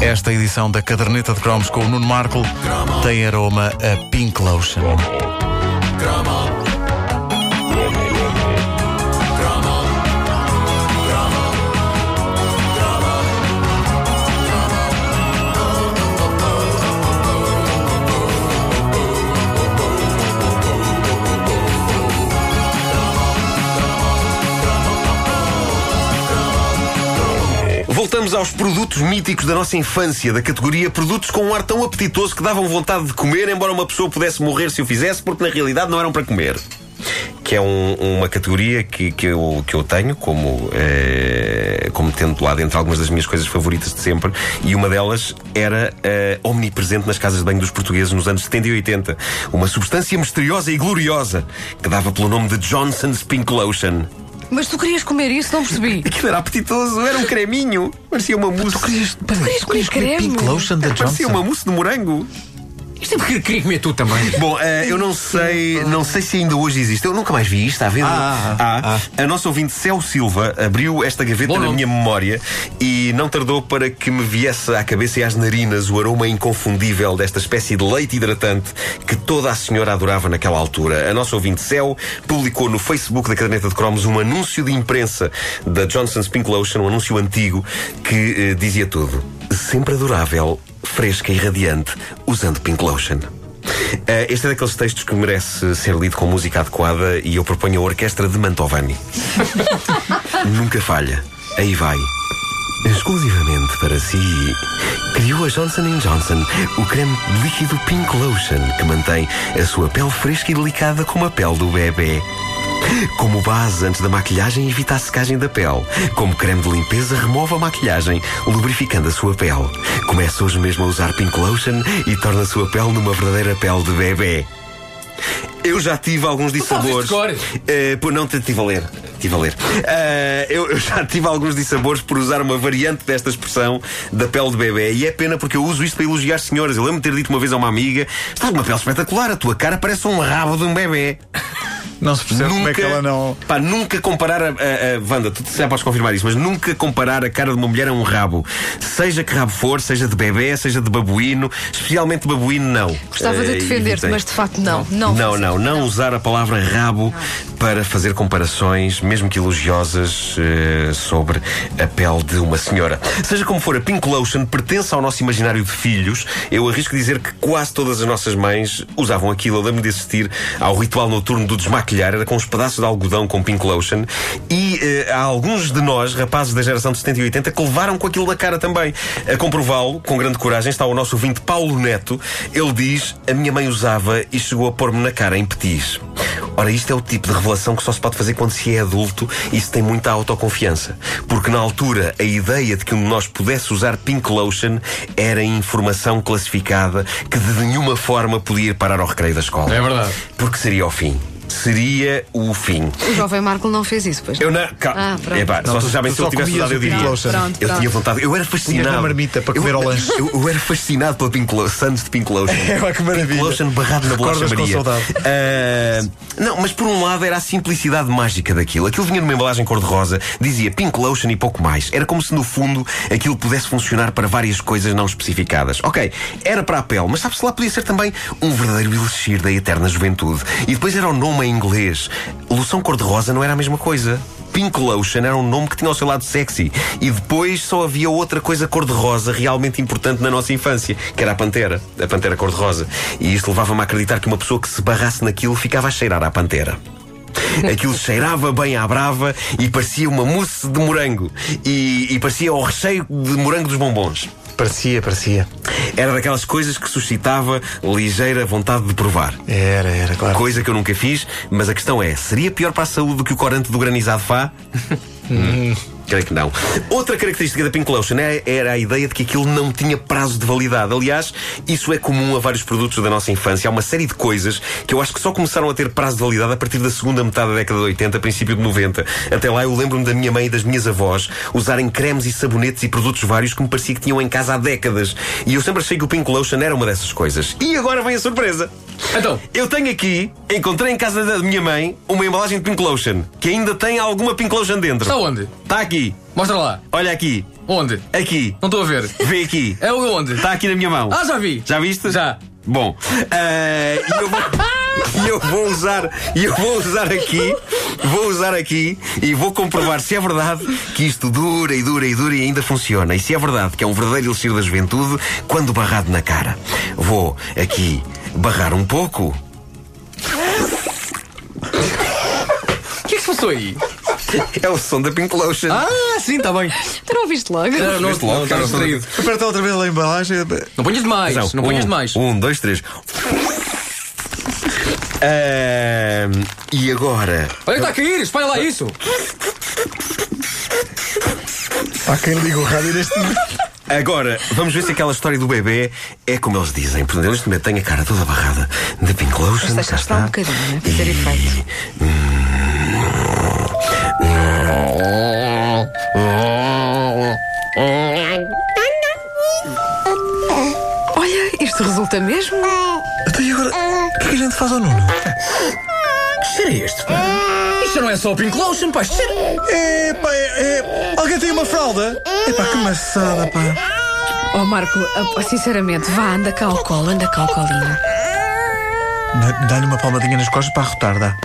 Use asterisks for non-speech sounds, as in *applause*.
Esta edição da Caderneta de Cromos com o Nuno Marco tem aroma a Pink Lotion. Voltamos aos produtos míticos da nossa infância, da categoria produtos com um ar tão apetitoso que davam vontade de comer, embora uma pessoa pudesse morrer se o fizesse, porque na realidade não eram para comer. Que é um- uma categoria que, que, eu, que eu tenho como, eh, como tendo lá dentro algumas das minhas coisas favoritas de sempre, e uma delas era eh, omnipresente nas casas de banho dos portugueses nos anos 70 e 80. Uma substância misteriosa e gloriosa que dava pelo nome de Johnson's Pink Lotion. Mas tu querias comer isso? Não percebi. *laughs* Aquilo era apetitoso, era um creminho, parecia uma mousse. Querias, querias comer creme? Pink Lotion da Parecia uma Johnson? mousse de morango. Isto é porque queria comer tu também. *laughs* Bom, eh, eu não sei, não sei se ainda hoje existe. Eu nunca mais vi isto, está a ver? Ah, A nossa ouvinte Céu Silva abriu esta gaveta Bom na minha memória e não tardou para que me viesse à cabeça e às narinas o aroma inconfundível desta espécie de leite hidratante que toda a senhora adorava naquela altura. A nossa ouvinte Céu publicou no Facebook da Caderneta de Cromos um anúncio de imprensa da Johnson's Pink Lotion, um anúncio antigo que eh, dizia tudo. Sempre adorável, fresca e radiante, usando Pink Lotion. Eh, este é daqueles textos que merece ser lido com música adequada e eu proponho a orquestra de Mantovani. *laughs* Nunca falha. Aí vai. Exclusivamente para si, criou a Johnson Johnson o creme líquido Pink Lotion que mantém a sua pele fresca e delicada como a pele do bebê. Como base antes da maquilhagem, evita a secagem da pele. Como creme de limpeza, remove a maquilhagem, lubrificando a sua pele. Comece hoje mesmo a usar Pink Lotion e torna a sua pele numa verdadeira pele de bebê. Eu já tive alguns dissabores. de Eh, pô, não, estive a ler. Estive a ler. Eh, eu, eu já tive alguns dissabores por usar uma variante desta expressão da pele de bebê. E é pena porque eu uso isto para elogiar senhoras. Eu lembro de ter dito uma vez a uma amiga: Estás uma pele espetacular, a tua cara parece um rabo de um bebê. Não se percebe como é que ela não. Pá, nunca comparar a, a, a Wanda, tu já podes confirmar isso, mas nunca comparar a cara de uma mulher a um rabo. Seja que rabo for, seja de bebê, seja de babuíno, especialmente babuíno, não. Gostava de Eh, defender-te, mas de facto não. Não, Não, não, não usar a palavra rabo para fazer comparações, mesmo que elogiosas, eh, sobre a pele de uma senhora. Seja como for, a Pink Lotion pertence ao nosso imaginário de filhos. Eu arrisco dizer que quase todas as nossas mães usavam aquilo. Eu lembro de assistir ao ritual noturno do desmaquilhar, era com uns pedaços de algodão com Pink Lotion. E eh, há alguns de nós, rapazes da geração de 70 e 80, que levaram com aquilo na cara também. A comprová-lo, com grande coragem, está o nosso ouvinte Paulo Neto. Ele diz: A minha mãe usava e chegou a pôr-me na cara em petis. Ora, isto é o tipo de revelação que só se pode fazer quando se é adulto e se tem muita autoconfiança. Porque na altura a ideia de que um de nós pudesse usar Pink Lotion era informação classificada que de nenhuma forma podia ir parar ao recreio da escola. É verdade. Porque seria o fim. Seria o fim. O jovem Marco não fez isso, pois. Eu não. Cal... Ah, pronto. Epá, Não, só tu- se já bem tu se eu tivesse usado, eu diria. Lotion. Pronto, Eu pronto. tinha vontade. Eu era fascinado. na marmita para comer eu, ao lanche. Eu, eu era fascinado pela Pink Lotion, Santos de Pink Lotion. *laughs* É, que maravilha. Pink Lotion barrado na bolacha Maria. Ah, não, mas por um lado era a simplicidade mágica daquilo. Aquilo vinha numa embalagem cor-de-rosa, dizia Pink Lotion e pouco mais. Era como se no fundo aquilo pudesse funcionar para várias coisas não especificadas. Ok, era para a pele, mas sabe-se lá podia ser também um verdadeiro elixir da eterna juventude. E depois era o nome em inglês. Loção cor-de-rosa não era a mesma coisa. Pink Lotion era um nome que tinha o seu lado sexy. E depois só havia outra coisa cor-de-rosa realmente importante na nossa infância, que era a pantera. A pantera cor-de-rosa. E isto levava-me a acreditar que uma pessoa que se barrasse naquilo ficava a cheirar à pantera. Aquilo *laughs* cheirava bem à brava e parecia uma mousse de morango. E, e parecia o recheio de morango dos bombons. Parecia, parecia. Era daquelas coisas que suscitava ligeira vontade de provar. Era, era, claro. Coisa que eu nunca fiz, mas a questão é: seria pior para a saúde do que o corante do granizado Fá? *laughs* Hum, Creio que não. Outra característica da Pink Lotion é- era a ideia de que aquilo não tinha prazo de validade. Aliás, isso é comum a vários produtos da nossa infância. Há uma série de coisas que eu acho que só começaram a ter prazo de validade a partir da segunda metade da década de 80, princípio de 90. Até lá eu lembro-me da minha mãe e das minhas avós usarem cremes e sabonetes e produtos vários que me parecia que tinham em casa há décadas. E eu sempre achei que o Pink Lotion era uma dessas coisas. E agora vem a surpresa. Então, Eu tenho aqui, encontrei em casa da minha mãe, uma embalagem de Pink Lotion, que ainda tem alguma Pink Lotion dentro. está onde? Está aqui. Mostra lá. Olha aqui. Onde? Aqui. Não estou a ver. Vê aqui. É onde? Está aqui na minha mão. Ah, já vi. Já viste? Já. Bom, e eu vou. *laughs* E eu vou usar, e eu vou usar aqui, vou usar aqui e vou comprovar se é verdade que isto dura e dura e dura e ainda funciona. E se é verdade que é um verdadeiro elixir da juventude quando barrado na cara. Vou aqui barrar um pouco. O *laughs* que é que se passou aí? É o som da Pink Lotion. Ah, sim, está bem. Tu não ouviste logo? Não, não, Viste logo, não, cara, distraído. Aperta outra vez a embalagem. Não ponhas demais. Não, Atenção, ponhas um, demais. Um, dois, três. Ahm, e agora? Olha que está a cair. Espalha lá isso. Há quem liga o rádio neste momento. Agora, vamos ver se aquela história do bebê é como eles dizem. Portanto, eles também têm a cara toda barrada de Pink Lotion. Mas deixa cá estar um bocadinho, né? Para ter efeito. Resulta mesmo. Então e agora? O que é que a gente faz ao Nuno? Que cheiro é este, pá? Isto não é só o Pink Lotion, pá. Isto cheiro... É, pá, é, é- Alguém tem uma fralda? É pá, que maçada, pá. Oh, Marco, ah, sinceramente, vá, anda cá ao colo, anda cá ao colinho. Dá-lhe uma palmadinha nas costas para arrotar, dá.